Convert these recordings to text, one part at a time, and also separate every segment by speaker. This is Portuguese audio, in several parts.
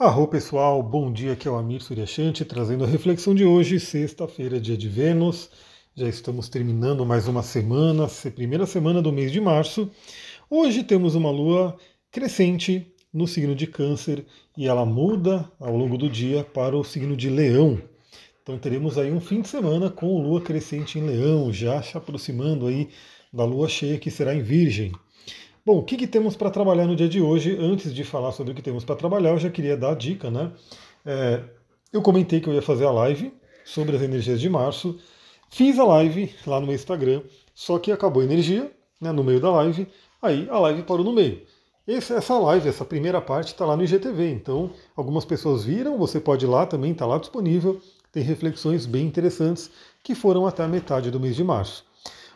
Speaker 1: Arro pessoal, bom dia, aqui é o Amir Suryashanti trazendo a reflexão de hoje, sexta-feira, dia de Vênus. Já estamos terminando mais uma semana, primeira semana do mês de março. Hoje temos uma lua crescente no signo de Câncer e ela muda ao longo do dia para o signo de Leão. Então teremos aí um fim de semana com lua crescente em Leão, já se aproximando aí da lua cheia que será em Virgem. Bom, o que, que temos para trabalhar no dia de hoje? Antes de falar sobre o que temos para trabalhar, eu já queria dar a dica, né? É, eu comentei que eu ia fazer a live sobre as energias de março. Fiz a live lá no meu Instagram, só que acabou a energia né, no meio da live, aí a live parou no meio. Esse, essa live, essa primeira parte, está lá no IGTV. Então, algumas pessoas viram, você pode ir lá também, está lá disponível. Tem reflexões bem interessantes que foram até a metade do mês de março.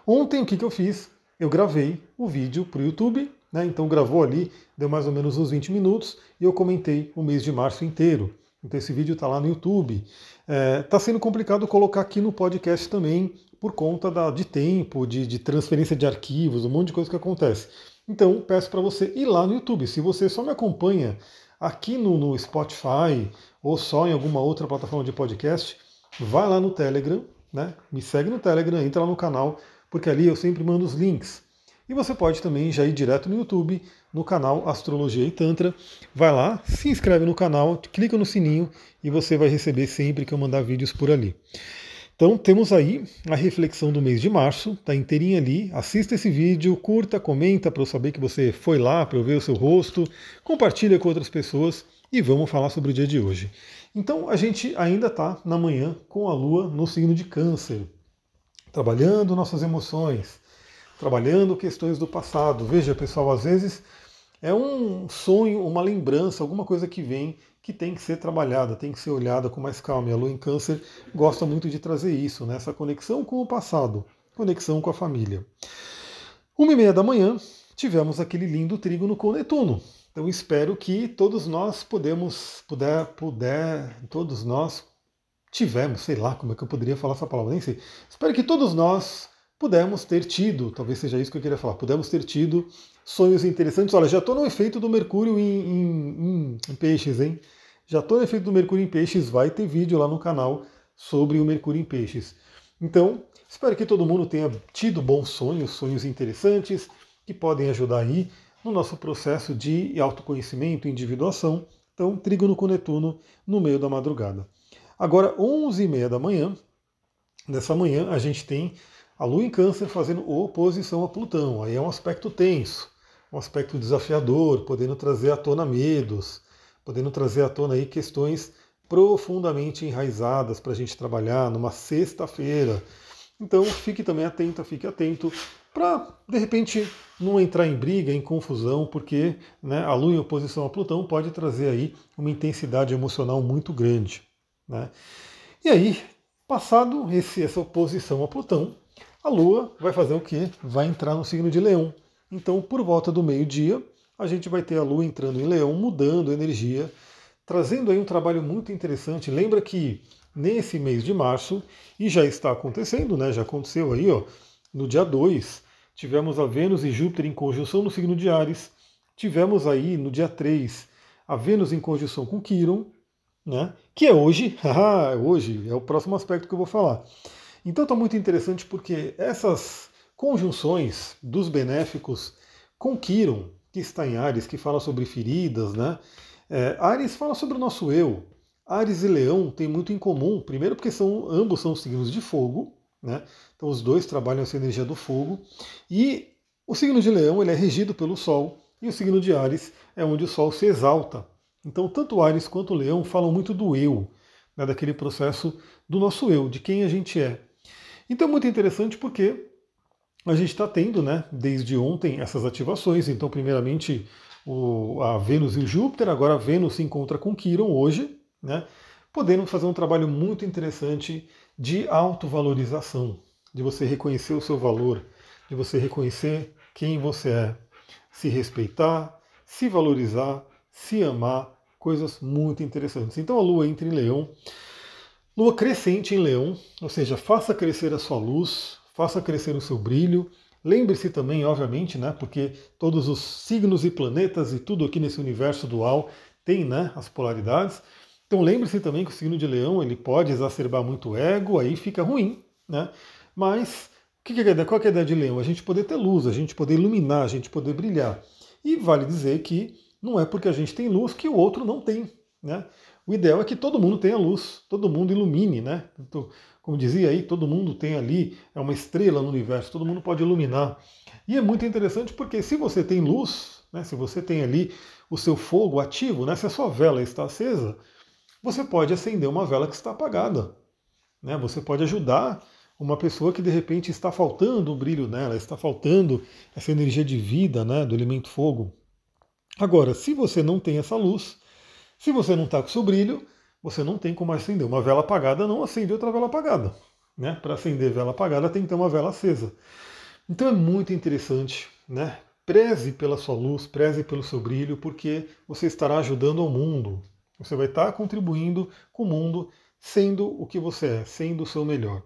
Speaker 1: Ontem, o que, que eu fiz? Eu gravei o vídeo para o YouTube, né? então gravou ali, deu mais ou menos uns 20 minutos, e eu comentei o mês de março inteiro. Então esse vídeo está lá no YouTube. Está é, tá sendo complicado colocar aqui no podcast também, por conta da, de tempo, de, de transferência de arquivos, um monte de coisa que acontece. Então peço para você ir lá no YouTube. Se você só me acompanha aqui no, no Spotify ou só em alguma outra plataforma de podcast, vai lá no Telegram, né? Me segue no Telegram, entra lá no canal porque ali eu sempre mando os links. E você pode também já ir direto no YouTube, no canal Astrologia e Tantra. Vai lá, se inscreve no canal, clica no sininho e você vai receber sempre que eu mandar vídeos por ali. Então temos aí a reflexão do mês de março, tá inteirinha ali. Assista esse vídeo, curta, comenta para eu saber que você foi lá, para eu ver o seu rosto, compartilha com outras pessoas e vamos falar sobre o dia de hoje. Então a gente ainda está na manhã com a Lua no signo de Câncer trabalhando nossas emoções, trabalhando questões do passado. Veja, pessoal, às vezes é um sonho, uma lembrança, alguma coisa que vem que tem que ser trabalhada, tem que ser olhada com mais calma. E a Lua em Câncer gosta muito de trazer isso, né? essa conexão com o passado, conexão com a família. Uma e meia da manhã, tivemos aquele lindo trígono com Netuno. Então espero que todos nós podemos, puder, puder, todos nós tivemos, sei lá como é que eu poderia falar essa palavra, nem sei. Espero que todos nós pudemos ter tido, talvez seja isso que eu queria falar, pudemos ter tido sonhos interessantes. Olha, já estou no efeito do Mercúrio em, em, em peixes, hein? Já estou no efeito do Mercúrio em peixes, vai ter vídeo lá no canal sobre o Mercúrio em peixes. Então, espero que todo mundo tenha tido bons sonhos, sonhos interessantes, que podem ajudar aí no nosso processo de autoconhecimento individuação. Então, trígono com Netuno no meio da madrugada. Agora, 11h30 da manhã, nessa manhã, a gente tem a Lua em Câncer fazendo oposição a Plutão. Aí é um aspecto tenso, um aspecto desafiador, podendo trazer à tona medos, podendo trazer à tona aí questões profundamente enraizadas para a gente trabalhar numa sexta-feira. Então fique também atento, fique atento para de repente não entrar em briga, em confusão, porque né, a Lua em oposição a Plutão pode trazer aí uma intensidade emocional muito grande. Né? E aí, passado esse, essa oposição a Plutão, a Lua vai fazer o quê? Vai entrar no signo de Leão. Então, por volta do meio-dia, a gente vai ter a Lua entrando em Leão, mudando energia, trazendo aí um trabalho muito interessante. Lembra que nesse mês de março, e já está acontecendo, né? Já aconteceu aí, ó, no dia 2, tivemos a Vênus e Júpiter em conjunção no signo de Ares. Tivemos aí no dia 3 a Vênus em conjunção com Quiron, né? que é hoje, hoje é o próximo aspecto que eu vou falar. Então está muito interessante porque essas conjunções dos benéficos com Quiron, que está em Ares, que fala sobre feridas, né? É, Ares fala sobre o nosso eu. Ares e Leão têm muito em comum, primeiro porque são ambos são signos de fogo, né? Então os dois trabalham essa energia do fogo. E o signo de Leão ele é regido pelo Sol e o signo de Ares é onde o Sol se exalta. Então, tanto Ares quanto o Leão falam muito do eu, né, daquele processo do nosso eu, de quem a gente é. Então, é muito interessante porque a gente está tendo, né, desde ontem, essas ativações. Então, primeiramente, o, a Vênus e o Júpiter, agora a Vênus se encontra com Quiron hoje, né, podendo fazer um trabalho muito interessante de autovalorização, de você reconhecer o seu valor, de você reconhecer quem você é, se respeitar, se valorizar, se amar, coisas muito interessantes. Então a Lua entra em Leão, Lua crescente em Leão, ou seja, faça crescer a sua luz, faça crescer o seu brilho. Lembre-se também, obviamente, né, porque todos os signos e planetas e tudo aqui nesse universo dual tem né, as polaridades. Então lembre-se também que o signo de leão ele pode exacerbar muito o ego, aí fica ruim, né? Mas que que é qual é a ideia de leão? A gente poder ter luz, a gente poder iluminar, a gente poder brilhar. E vale dizer que não é porque a gente tem luz que o outro não tem. Né? O ideal é que todo mundo tenha luz, todo mundo ilumine, né? Então, como dizia aí, todo mundo tem ali, é uma estrela no universo, todo mundo pode iluminar. E é muito interessante porque se você tem luz, né, se você tem ali o seu fogo ativo, né, se a sua vela está acesa, você pode acender uma vela que está apagada. Né? Você pode ajudar uma pessoa que de repente está faltando o brilho nela, está faltando essa energia de vida né, do elemento fogo. Agora, se você não tem essa luz, se você não está com seu brilho, você não tem como acender. Uma vela apagada não acende outra vela apagada. Né? Para acender vela apagada tem que ter uma vela acesa. Então é muito interessante, né? Preze pela sua luz, preze pelo seu brilho, porque você estará ajudando ao mundo. Você vai estar contribuindo com o mundo, sendo o que você é, sendo o seu melhor.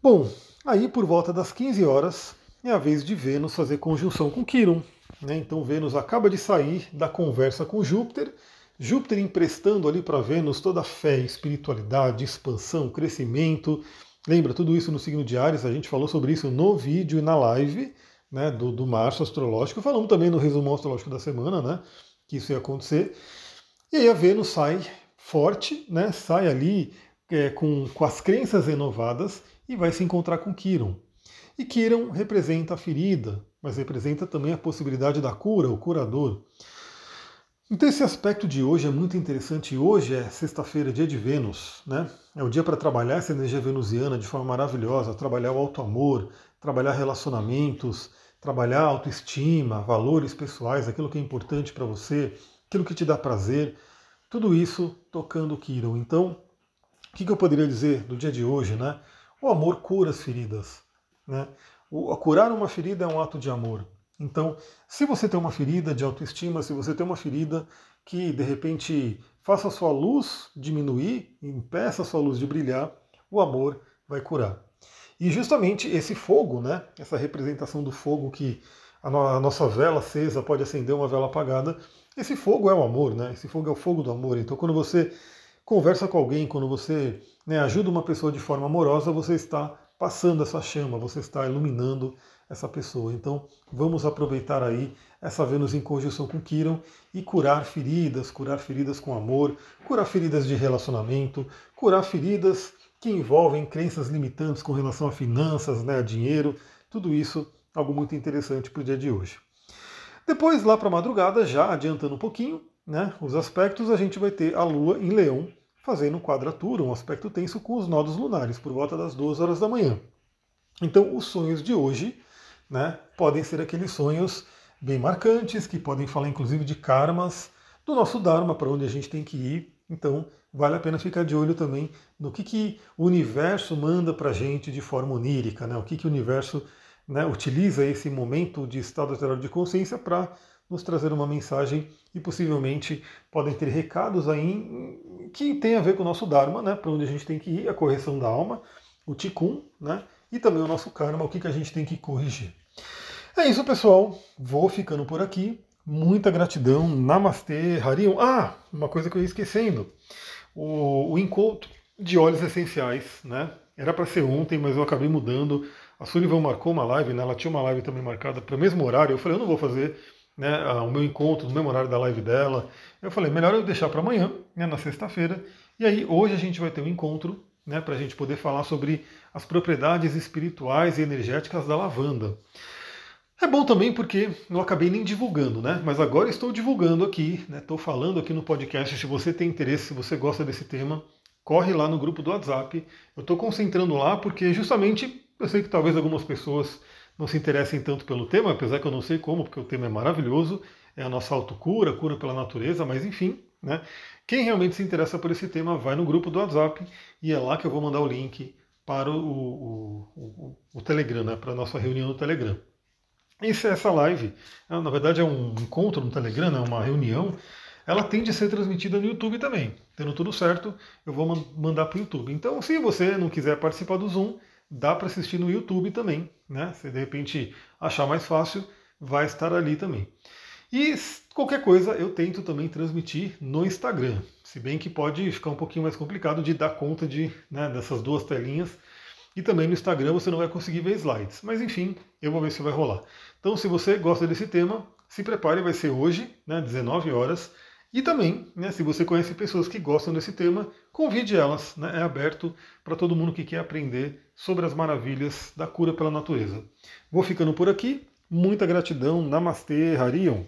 Speaker 1: Bom, aí por volta das 15 horas é a vez de Vênus fazer conjunção com Quiron. Né? Então Vênus acaba de sair da conversa com Júpiter Júpiter emprestando ali para Vênus toda a fé, espiritualidade, expansão, crescimento. Lembra tudo isso no signo de Ares? A gente falou sobre isso no vídeo e na live né, do, do março astrológico. Falamos também no resumo astrológico da semana, né? Que isso ia acontecer. E aí a Vênus sai forte, né? Sai ali é, com, com as crenças renovadas e vai se encontrar com Quiron. E Quiron representa a ferida, mas representa também a possibilidade da cura, o curador. Então esse aspecto de hoje é muito interessante. Hoje é sexta-feira, dia de Vênus, né? É o dia para trabalhar essa energia venusiana de forma maravilhosa, trabalhar o alto amor, trabalhar relacionamentos, trabalhar autoestima, valores pessoais, aquilo que é importante para você, aquilo que te dá prazer, tudo isso tocando o Kiron. Então, o que, eu poderia dizer do dia de hoje, né? O amor cura as feridas, né? O, curar uma ferida é um ato de amor. Então, se você tem uma ferida de autoestima, se você tem uma ferida que de repente faça a sua luz diminuir, impeça a sua luz de brilhar, o amor vai curar. E justamente esse fogo, né, essa representação do fogo que a, no a nossa vela acesa pode acender uma vela apagada, esse fogo é o amor, né? Esse fogo é o fogo do amor. Então, quando você conversa com alguém, quando você né, ajuda uma pessoa de forma amorosa, você está passando essa chama, você está iluminando essa pessoa. Então vamos aproveitar aí essa Vênus em conjunção com Quiron e curar feridas, curar feridas com amor, curar feridas de relacionamento, curar feridas que envolvem crenças limitantes com relação a finanças, né, a dinheiro, tudo isso algo muito interessante para o dia de hoje. Depois, lá para a madrugada, já adiantando um pouquinho, né, os aspectos, a gente vai ter a Lua em Leão fazendo quadratura, um aspecto tenso com os nodos lunares, por volta das 2 horas da manhã. Então, os sonhos de hoje né, podem ser aqueles sonhos bem marcantes, que podem falar inclusive de karmas do nosso Dharma, para onde a gente tem que ir. Então, vale a pena ficar de olho também no que, que o universo manda para a gente de forma onírica, né? o que, que o universo né, utiliza esse momento de estado alterado de consciência para nos trazer uma mensagem e possivelmente podem ter recados aí que tem a ver com o nosso Dharma, né, para onde a gente tem que ir, a correção da alma, o Tikkun, né, e também o nosso karma, o que, que a gente tem que corrigir. É isso, pessoal. Vou ficando por aqui. Muita gratidão. Namastê, Harion. Ah, uma coisa que eu ia esquecendo. O, o encontro de óleos essenciais, né? Era para ser ontem, mas eu acabei mudando. A Sullivan marcou uma live, né? Ela tinha uma live também marcada para o mesmo horário. Eu falei, eu não vou fazer né, o meu encontro no mesmo horário da live dela. Eu falei, melhor eu deixar para amanhã, né, na sexta-feira. E aí, hoje a gente vai ter um encontro né, para a gente poder falar sobre as propriedades espirituais e energéticas da lavanda. É bom também porque não acabei nem divulgando, né? Mas agora estou divulgando aqui, estou né? falando aqui no podcast. Se você tem interesse, se você gosta desse tema, corre lá no grupo do WhatsApp. Eu estou concentrando lá porque justamente eu sei que talvez algumas pessoas não se interessem tanto pelo tema, apesar que eu não sei como, porque o tema é maravilhoso, é a nossa autocura, cura pela natureza, mas enfim, né? Quem realmente se interessa por esse tema, vai no grupo do WhatsApp e é lá que eu vou mandar o link para o, o, o, o Telegram, né, para a nossa reunião no Telegram. Esse, essa live, na verdade é um encontro no Telegram, é uma reunião, ela tende a ser transmitida no YouTube também. Tendo tudo certo, eu vou mandar para o YouTube. Então, se você não quiser participar do Zoom, dá para assistir no YouTube também. Né? Se de repente achar mais fácil, vai estar ali também. E qualquer coisa eu tento também transmitir no Instagram, se bem que pode ficar um pouquinho mais complicado de dar conta de, né, dessas duas telinhas. E também no Instagram você não vai conseguir ver slides. Mas enfim, eu vou ver se vai rolar. Então, se você gosta desse tema, se prepare, vai ser hoje, né, 19 horas. E também, né, se você conhece pessoas que gostam desse tema, convide elas. Né, é aberto para todo mundo que quer aprender sobre as maravilhas da cura pela natureza. Vou ficando por aqui. Muita gratidão. Namastê, Harion.